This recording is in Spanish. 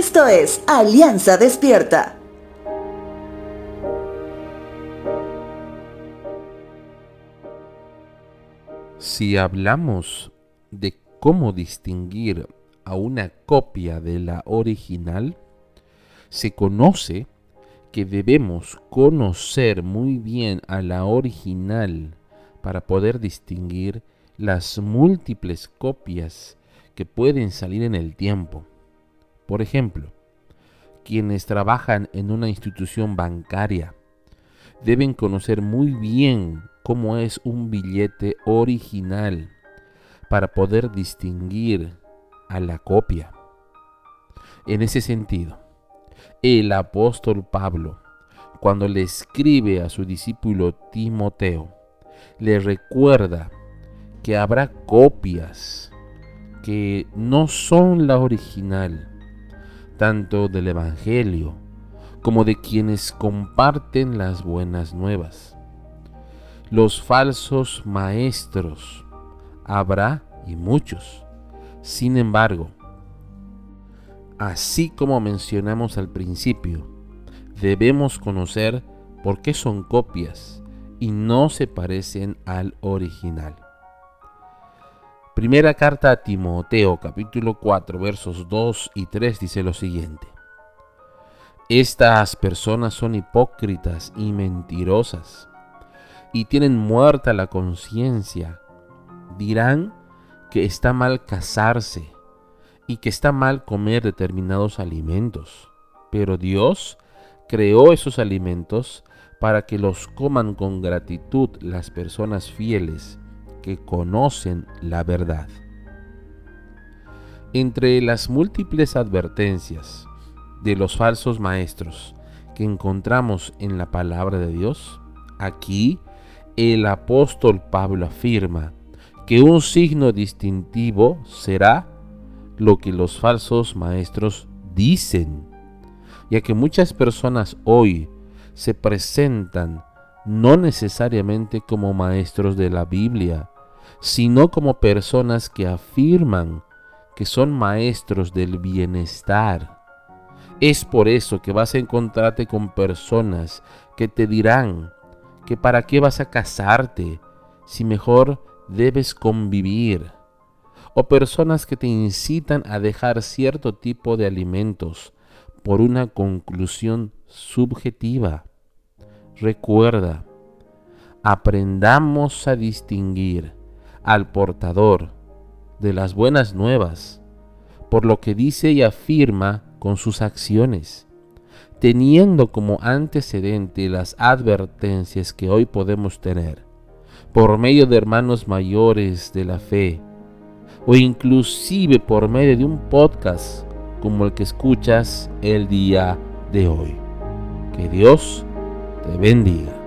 Esto es Alianza Despierta. Si hablamos de cómo distinguir a una copia de la original, se conoce que debemos conocer muy bien a la original para poder distinguir las múltiples copias que pueden salir en el tiempo. Por ejemplo, quienes trabajan en una institución bancaria deben conocer muy bien cómo es un billete original para poder distinguir a la copia. En ese sentido, el apóstol Pablo, cuando le escribe a su discípulo Timoteo, le recuerda que habrá copias que no son la original, tanto del Evangelio como de quienes comparten las buenas nuevas. Los falsos maestros habrá y muchos. Sin embargo, así como mencionamos al principio, debemos conocer por qué son copias y no se parecen al original. Primera carta a Timoteo capítulo 4 versos 2 y 3 dice lo siguiente. Estas personas son hipócritas y mentirosas y tienen muerta la conciencia. Dirán que está mal casarse y que está mal comer determinados alimentos. Pero Dios creó esos alimentos para que los coman con gratitud las personas fieles que conocen la verdad. Entre las múltiples advertencias de los falsos maestros que encontramos en la palabra de Dios, aquí el apóstol Pablo afirma que un signo distintivo será lo que los falsos maestros dicen, ya que muchas personas hoy se presentan no necesariamente como maestros de la Biblia, sino como personas que afirman que son maestros del bienestar. Es por eso que vas a encontrarte con personas que te dirán que para qué vas a casarte si mejor debes convivir o personas que te incitan a dejar cierto tipo de alimentos por una conclusión subjetiva. Recuerda, aprendamos a distinguir al portador de las buenas nuevas por lo que dice y afirma con sus acciones, teniendo como antecedente las advertencias que hoy podemos tener por medio de hermanos mayores de la fe o inclusive por medio de un podcast como el que escuchas el día de hoy. Que Dios te bendiga.